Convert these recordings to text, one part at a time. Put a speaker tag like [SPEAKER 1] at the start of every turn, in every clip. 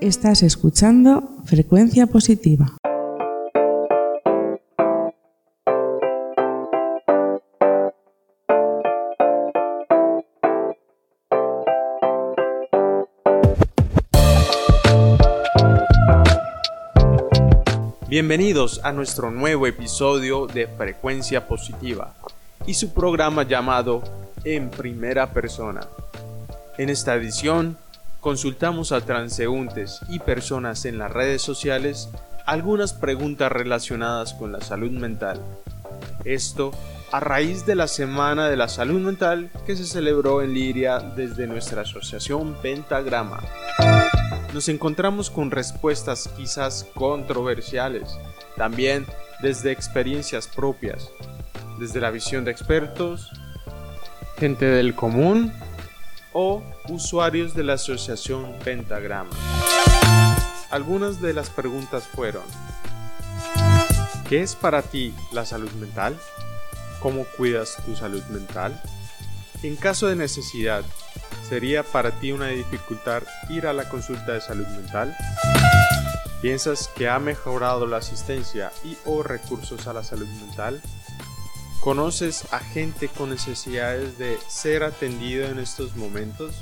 [SPEAKER 1] Estás escuchando Frecuencia Positiva.
[SPEAKER 2] Bienvenidos a nuestro nuevo episodio de Frecuencia Positiva y su programa llamado En Primera Persona. En esta edición consultamos a transeúntes y personas en las redes sociales algunas preguntas relacionadas con la salud mental. Esto a raíz de la Semana de la Salud Mental que se celebró en Liria desde nuestra asociación Pentagrama nos encontramos con respuestas quizás controversiales, también desde experiencias propias, desde la visión de expertos, gente del común o usuarios de la asociación Pentagrama. Algunas de las preguntas fueron, ¿qué es para ti la salud mental? ¿Cómo cuidas tu salud mental? En caso de necesidad, ¿Sería para ti una dificultad ir a la consulta de salud mental? ¿Piensas que ha mejorado la asistencia y o recursos a la salud mental? ¿Conoces a gente con necesidades de ser atendido en estos momentos?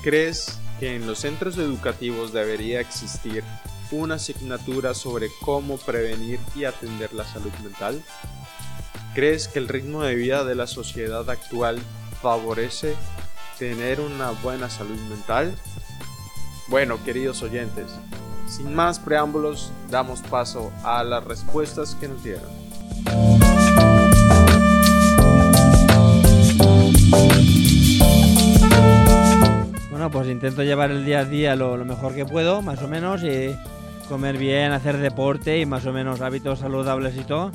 [SPEAKER 2] ¿Crees que en los centros educativos debería existir una asignatura sobre cómo prevenir y atender la salud mental? ¿Crees que el ritmo de vida de la sociedad actual favorece tener una buena salud mental? Bueno, queridos oyentes, sin más preámbulos, damos paso a las respuestas que nos dieron.
[SPEAKER 3] Bueno, pues intento llevar el día a día lo, mejor que puedo, más o menos, y comer bien, hacer deporte y más o menos hábitos saludables y todo.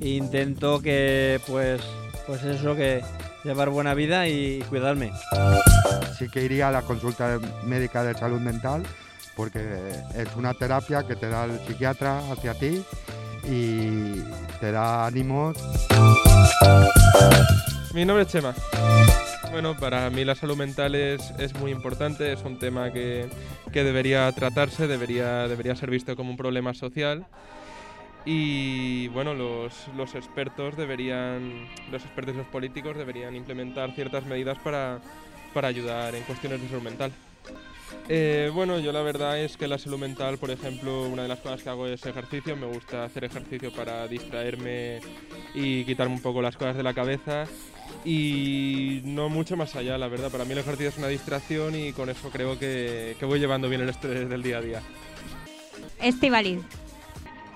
[SPEAKER 3] E intento que, pues, pues eso, que llevar buena vida y cuidarme.
[SPEAKER 4] Sí que iría a la consulta médica de salud mental porque es una terapia que te da el psiquiatra hacia ti y te da ánimos.
[SPEAKER 5] Mi nombre es Chema. Bueno, para mí la salud mental es, muy importante, es un tema que, que, debería tratarse, debería, debería ser visto como un problema social y bueno, los, los, expertos deberían, los expertos y los políticos deberían implementar ciertas medidas para, para ayudar en cuestiones de salud mental. Eh, bueno, yo la verdad es que la salud mental, por ejemplo, una de las cosas que hago es ejercicio. Me gusta hacer ejercicio para distraerme y quitarme un poco las cosas de la cabeza. Y no mucho más allá, la verdad. Para mí el ejercicio es una distracción y con eso creo que, que voy llevando bien el estrés del día a día.
[SPEAKER 6] Estivaliz.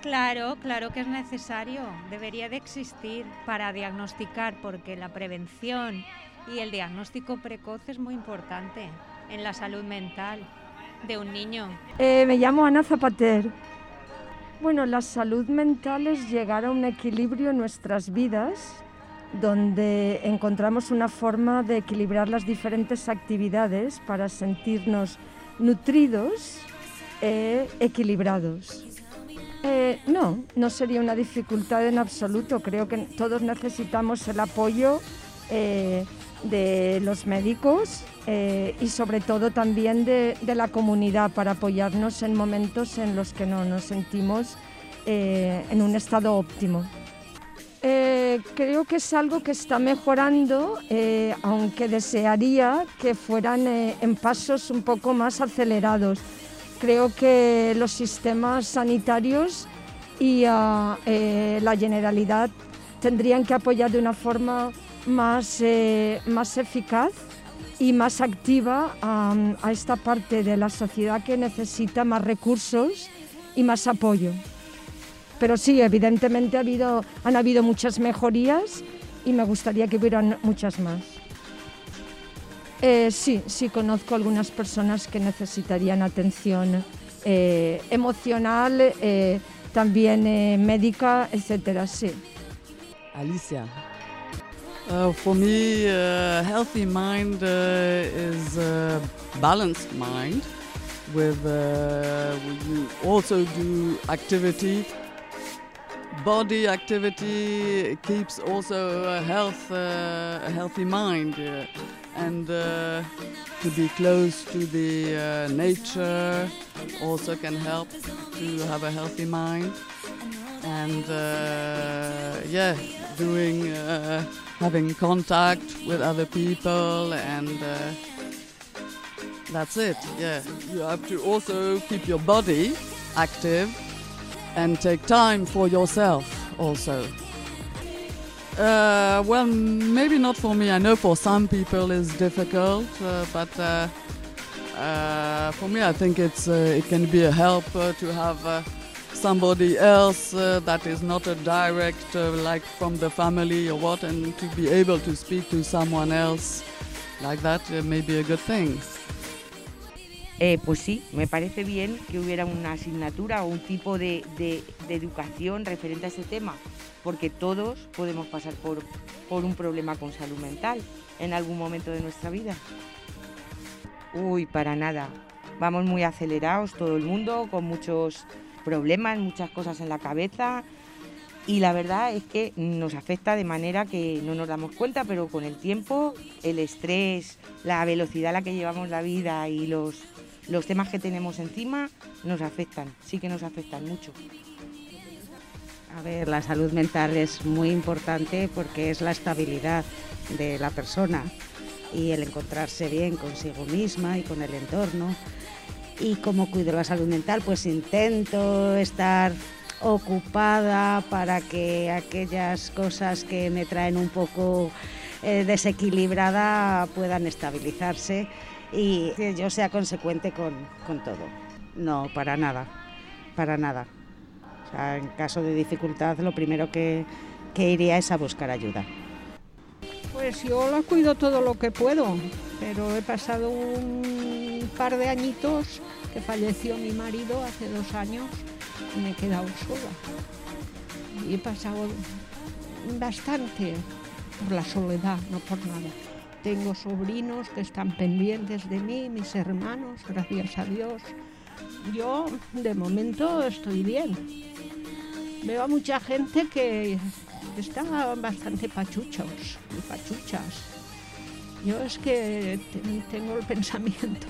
[SPEAKER 6] Claro, claro que es necesario, debería de existir para diagnosticar, porque la prevención y el diagnóstico precoz es muy importante en la salud mental de un niño.
[SPEAKER 7] Eh, me llamo Ana Zapater. Bueno, la salud mental es llegar a un equilibrio en nuestras vidas donde encontramos una forma de equilibrar las diferentes actividades para sentirnos nutridos e equilibrados. Eh, no, no sería una dificultad en absoluto. Creo que todos necesitamos el apoyo eh, de los médicos eh, y sobre todo también de, la comunidad para apoyarnos en momentos en los que no nos sentimos en un estado óptimo. Creo que es algo que está mejorando, aunque desearía que fueran en pasos un poco más acelerados creo que los sistemas sanitarios y eh, la generalidad tendrían que apoyar de una forma más, eh, más eficaz y más activa a esta parte de la sociedad que necesita más recursos y más apoyo. Pero sí, evidentemente ha habido, han habido muchas mejorías y me gustaría que hubieran muchas más. Eh, sí, sí conozco algunas personas que necesitarían atención eh, emocional, eh, también médica, etcétera, sí.
[SPEAKER 8] Alicia. Uh, for me, a healthy mind uh, is a balanced mind with uh, you also do activity body activity keeps also a health uh, a healthy mind uh, and uh, to be close to the uh, nature also can help to have a healthy mind. And uh, yeah, doing, having contact with other people and that's it. Yeah, you have to also keep your body active and take time for yourself also. Uh, well, maybe not for me. I know for some people it's difficult, uh, but uh, uh, for me, I think it's uh, it can be a help uh, to have somebody else that is not a direct, like from the family or what, and to be able to speak to someone else like that may be a good thing.
[SPEAKER 9] Eh, pues sí, me parece bien que hubiera una asignatura o un tipo de, educación referente a ese tema, porque todos podemos pasar por un problema con salud mental en algún momento de nuestra vida. Uy, para nada. Vamos muy acelerados todo el mundo, con muchos problemas, muchas cosas en la cabeza. Y la verdad es que nos afecta de manera que no nos damos cuenta, pero con el tiempo, el estrés, la velocidad a la que llevamos la vida y los, los temas que tenemos encima nos afectan, sí que nos afectan mucho.
[SPEAKER 10] A ver, la salud mental es muy importante porque es la estabilidad de la persona y el encontrarse bien consigo misma y con el entorno. ¿Y cómo cuido la salud mental? Pues intento estar ocupada para que aquellas cosas que me traen un poco eh, desequilibrada puedan estabilizarse y que yo sea consecuente con, con todo. No, para nada, para nada. En caso de dificultad, lo primero que, que iría es a buscar ayuda.
[SPEAKER 11] Pues yo la cuido todo lo que puedo, pero he pasado un par de añitos que falleció mi marido hace dos años y me he quedado sola. Y he pasado bastante por la soledad, no por nada. Tengo sobrinos que están pendientes de mí, mis hermanos, gracias a Dios. Yo de momento estoy bien. Veo a mucha gente que está bastante pachuchos y pachuchas. Yo es que te- tengo el pensamiento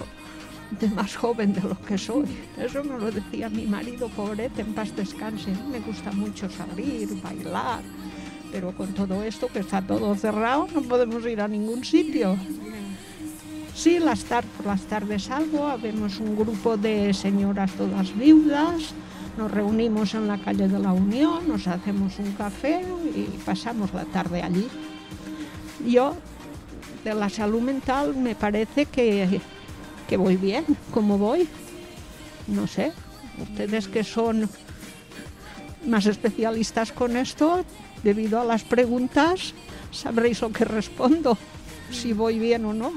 [SPEAKER 11] de más joven de lo que soy. Eso me lo decía mi marido, pobrete, en paz descanse. Me gusta mucho salir, bailar, pero con todo esto que está todo cerrado no podemos ir a ningún sitio. Sí, las tar- por las tardes salgo, habemos un grupo de señoras todas viudas, nos reunimos en la calle de la Unión, nos hacemos un café y pasamos la tarde allí. Yo, de la salud mental, me parece que, que voy bien, como voy. No sé, ustedes que son más especialistas con esto, debido a las preguntas, sabréis lo que respondo, si voy bien o no.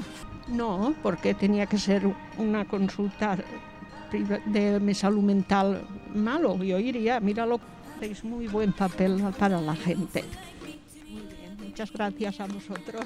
[SPEAKER 11] No, porque tenía que ser una consulta de mi salud mental malo. Yo iría, míralo, hacéis muy buen papel para la gente. Muy bien, muchas gracias a vosotros.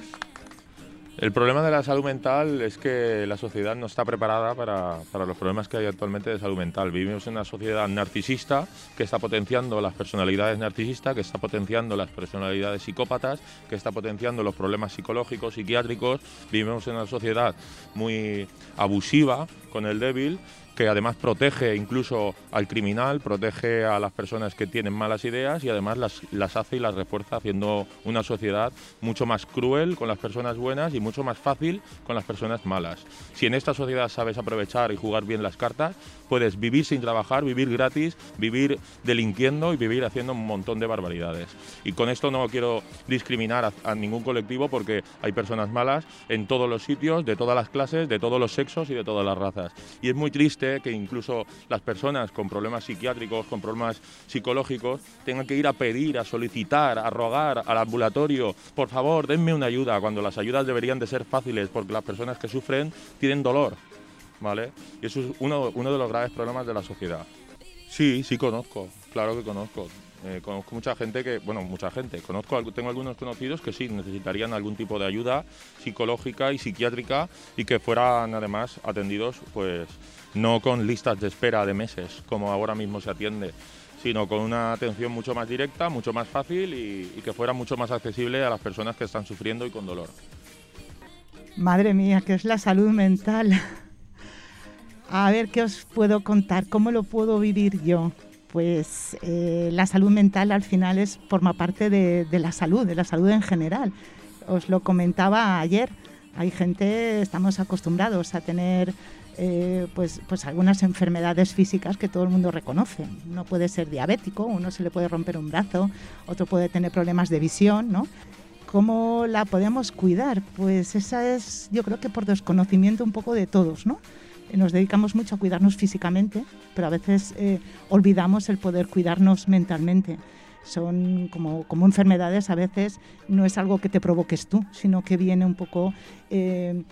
[SPEAKER 12] El problema de la salud mental es que la sociedad no está preparada para, para los problemas que hay actualmente de salud mental. Vivimos en una sociedad narcisista que está potenciando las personalidades narcisistas, que está potenciando las personalidades psicópatas, que está potenciando los problemas psicológicos, psiquiátricos. Vivimos en una sociedad muy abusiva con el débil que además protege incluso al criminal, protege a las personas que tienen malas ideas y además las, las hace y las refuerza haciendo una sociedad mucho más cruel con las personas buenas y mucho más fácil con las personas malas. Si en esta sociedad sabes aprovechar y jugar bien las cartas, puedes vivir sin trabajar, vivir gratis, vivir delinquiendo y vivir haciendo un montón de barbaridades. Y con esto no quiero discriminar a, a ningún colectivo porque hay personas malas en todos los sitios, de todas las clases, de todos los sexos y de todas las razas. Y es muy triste que incluso las personas con problemas psiquiátricos, con problemas psicológicos, tengan que ir a pedir, a solicitar, a rogar al ambulatorio, por favor, denme una ayuda, cuando las ayudas deberían de ser fáciles porque las personas que sufren tienen dolor. ¿Vale? Y eso es uno de los graves problemas de la sociedad. Sí, sí conozco, claro que conozco. Eh, conozco mucha gente que, bueno, mucha gente, conozco, tengo algunos conocidos que sí necesitarían algún tipo de ayuda psicológica y psiquiátrica y que fueran además atendidos, pues no con listas de espera de meses, como ahora mismo se atiende, sino con una atención mucho más directa, mucho más fácil y, y que fuera mucho más accesible a las personas que están sufriendo y con dolor.
[SPEAKER 13] Madre mía, ¿qué es la salud mental? A ver, ¿qué os puedo contar? ¿Cómo lo puedo vivir yo? Pues eh, la salud mental al final es, forma parte de, la salud, de la salud en general. Os lo comentaba ayer, hay gente, estamos acostumbrados a tener eh, pues, pues algunas enfermedades físicas que todo el mundo reconoce. Uno puede ser diabético, uno se le puede romper un brazo, otro puede tener problemas de visión, ¿no? ¿Cómo la podemos cuidar? Pues esa es, yo creo que por desconocimiento un poco de todos, ¿no? Nos dedicamos mucho a cuidarnos físicamente, pero a veces eh, olvidamos el poder cuidarnos mentalmente. Son como, como, enfermedades, a veces no es algo que te provoques tú, sino que viene un poco eh,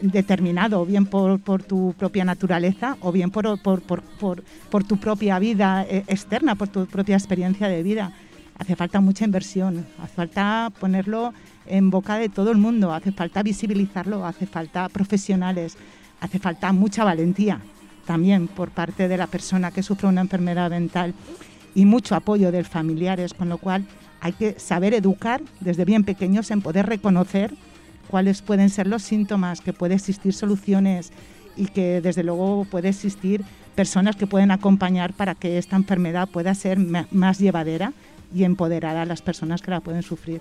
[SPEAKER 13] determinado, bien por, por, tu propia naturaleza, o bien por, por, por tu propia vida eh, externa, por tu propia experiencia de vida hace falta mucha inversión, hace falta ponerlo en boca de todo el mundo, hace falta visibilizarlo, hace falta profesionales, hace falta mucha valentía también por parte de la persona que sufre una enfermedad mental y mucho apoyo de familiares, con lo cual hay que saber educar desde bien pequeños en poder reconocer cuáles pueden ser los síntomas, que puede existir soluciones y que desde luego puede existir personas que pueden acompañar para que esta enfermedad pueda ser más llevadera y empoderar a las personas que la pueden sufrir.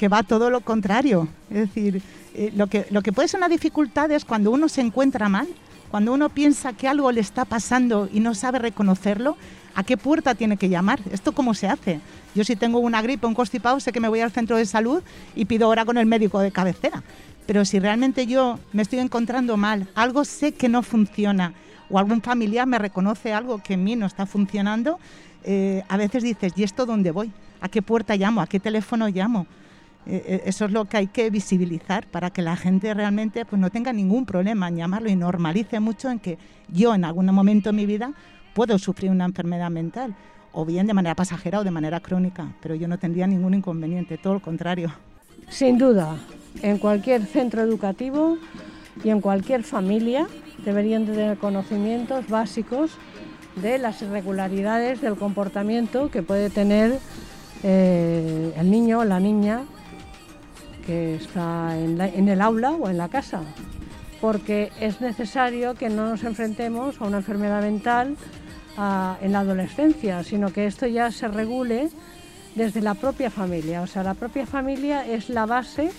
[SPEAKER 13] Que va todo lo contrario. Es decir, eh, lo, que, lo que puede ser una dificultad es cuando uno se encuentra mal, cuando uno piensa que algo le está pasando y no sabe reconocerlo, ¿a qué puerta tiene que llamar? ¿Esto cómo se hace? Yo si tengo una gripe, un constipado, sé que me voy al centro de salud y pido hora con el médico de cabecera. Pero si realmente yo me estoy encontrando mal, algo sé que no funciona o algún familiar me reconoce algo que en mí no está funcionando, eh, a veces dices, ¿y esto dónde voy? ¿A qué puerta llamo? ¿A qué teléfono llamo? Eh, eh, eso es lo que hay que visibilizar para que la gente realmente pues, no tenga ningún problema en llamarlo y normalice mucho en que yo en algún momento de mi vida puedo sufrir una enfermedad mental, o bien de manera pasajera o de manera crónica, pero yo no tendría ningún inconveniente, todo lo contrario.
[SPEAKER 14] Sin duda, en cualquier centro educativo y en cualquier familia deberían tener conocimientos básicos de las irregularidades del comportamiento que puede tener eh, el niño o la niña está en, el aula o en la casa, porque es necesario que no nos enfrentemos a una enfermedad mental en la adolescencia, sino que esto ya se regule desde la propia familia. O sea, la propia familia es la base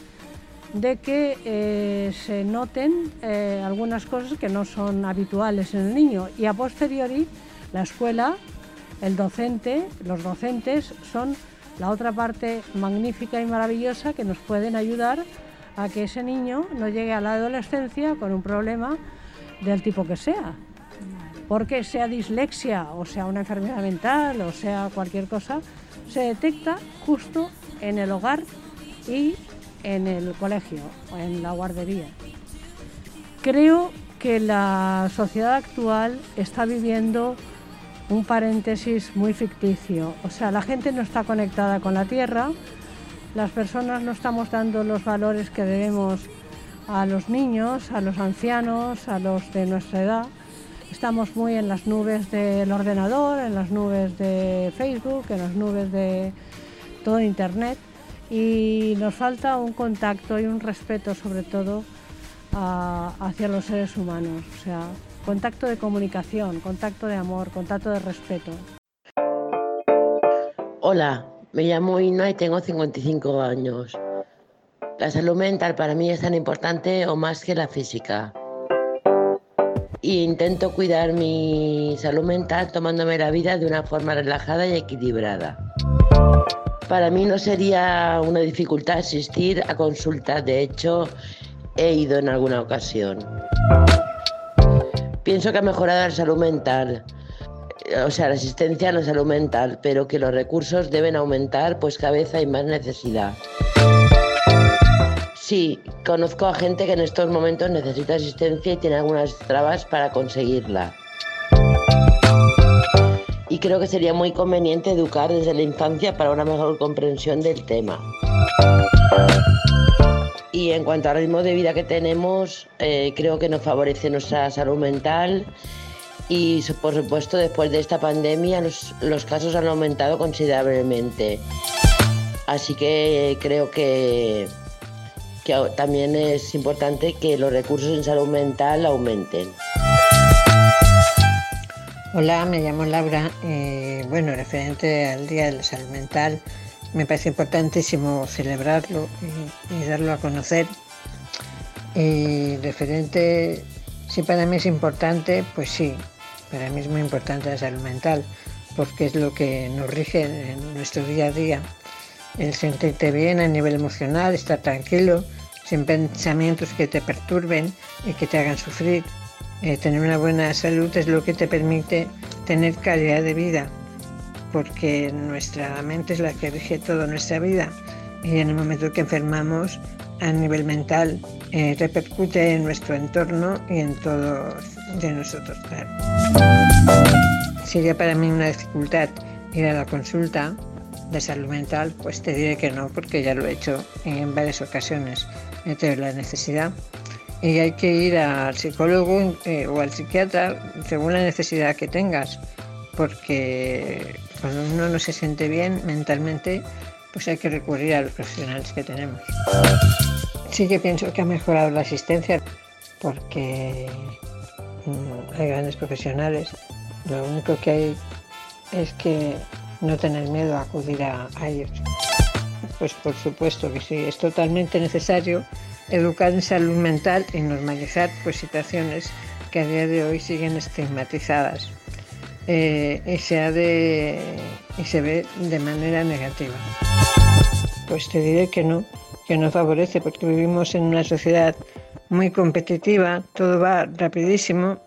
[SPEAKER 14] de que eh, se noten eh, algunas cosas que no son habituales en el niño y a posteriori la escuela, el docente, los docentes son la otra parte magnífica y maravillosa que nos pueden ayudar a que ese niño no llegue a la adolescencia con un problema del tipo que sea. Porque sea dislexia o sea una enfermedad mental o sea cualquier cosa, se detecta justo en el hogar y en el colegio o en la guardería. Creo que la sociedad actual está viviendo un paréntesis muy ficticio. O sea, la gente no está conectada con la tierra, las personas no estamos dando los valores que debemos a los niños, a los ancianos, a los de nuestra edad. Estamos muy en las nubes del ordenador, en las nubes de Facebook, en las nubes de todo Internet y nos falta un contacto y un respeto sobre todo hacia los seres humanos, o sea, contacto de comunicación, contacto de amor, contacto de respeto.
[SPEAKER 15] Hola, me llamo Ina y tengo 55 años. La salud mental para mí es tan importante o más que la física. Y intento cuidar mi salud mental tomándome la vida de una forma relajada y equilibrada. Para mí no sería una dificultad asistir a consultas, de hecho he ido en alguna ocasión. Pienso que ha mejorado la salud mental, o sea, la asistencia a la salud mental, pero que los recursos deben aumentar, pues cada vez hay más necesidad. Sí, conozco a gente que en estos momentos necesita asistencia y tiene algunas trabas para conseguirla y creo que sería muy conveniente educar desde la infancia para una mejor comprensión del tema. En cuanto al ritmo de vida que tenemos, eh, creo que nos favorece nuestra salud mental y por supuesto después de esta pandemia los, casos han aumentado considerablemente. Así que creo que, que también es importante que los recursos en salud mental aumenten.
[SPEAKER 16] Hola, me llamo Laura. Eh, bueno, referente al Día de la Salud Mental, me parece importantísimo celebrarlo y, darlo a conocer. Y referente, si para mí es importante, pues sí, para mí es muy importante la salud mental, porque es lo que nos rige en nuestro día a día. El sentirte bien a nivel emocional, estar tranquilo, sin pensamientos que te perturben y que te hagan sufrir. Eh, tener una buena salud es lo que te permite tener calidad de vida porque nuestra mente es la que rige toda nuestra vida y en el momento que enfermamos a nivel mental eh, repercute en nuestro entorno y en todo de nosotros. Sería para mí una dificultad ir a la consulta de salud mental, pues te diré que no, porque ya lo he hecho en varias ocasiones. He la necesidad y hay que ir al psicólogo eh, o al psiquiatra según la necesidad que tengas, porque cuando uno no se siente bien mentalmente, pues hay que recurrir a los profesionales que tenemos. Sí que pienso que ha mejorado la asistencia porque mm, hay grandes profesionales. Lo único que hay es que no tener miedo a acudir a, ellos. Pues por supuesto que sí, es totalmente necesario educar en salud mental y normalizar pues, situaciones que a día de hoy siguen estigmatizadas. Eh, se de, y se ve de manera negativa. Pues te diré que no, que no favorece porque vivimos en una sociedad muy competitiva, todo va rapidísimo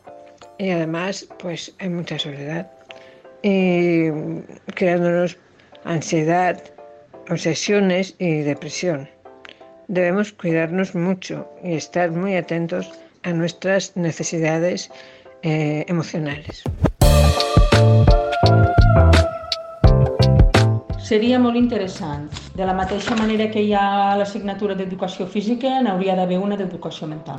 [SPEAKER 16] y además pues hay mucha soledad y creándonos ansiedad, obsesiones y depresión. Debemos cuidarnos mucho y estar muy atentos a nuestras necesidades eh, emocionales.
[SPEAKER 17] Seria molt interessant. De la mateixa manera que hi ha l'assignatura d'educació física, n'hauria d'haver una d'educació mental.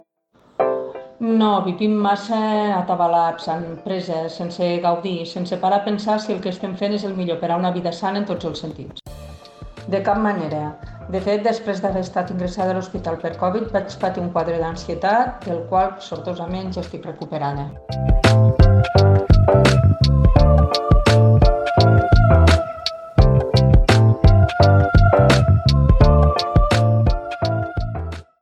[SPEAKER 17] No, vivim massa atabalats, en preses, sense gaudir, sense parar a pensar si el que estem fent és el millor per a una vida sana en tots els sentits. De cap manera. De fet, després d'haver estat ingressada a l'hospital per Covid, vaig patir un quadre d'ansietat, del qual, sortosament, ja estic recuperada.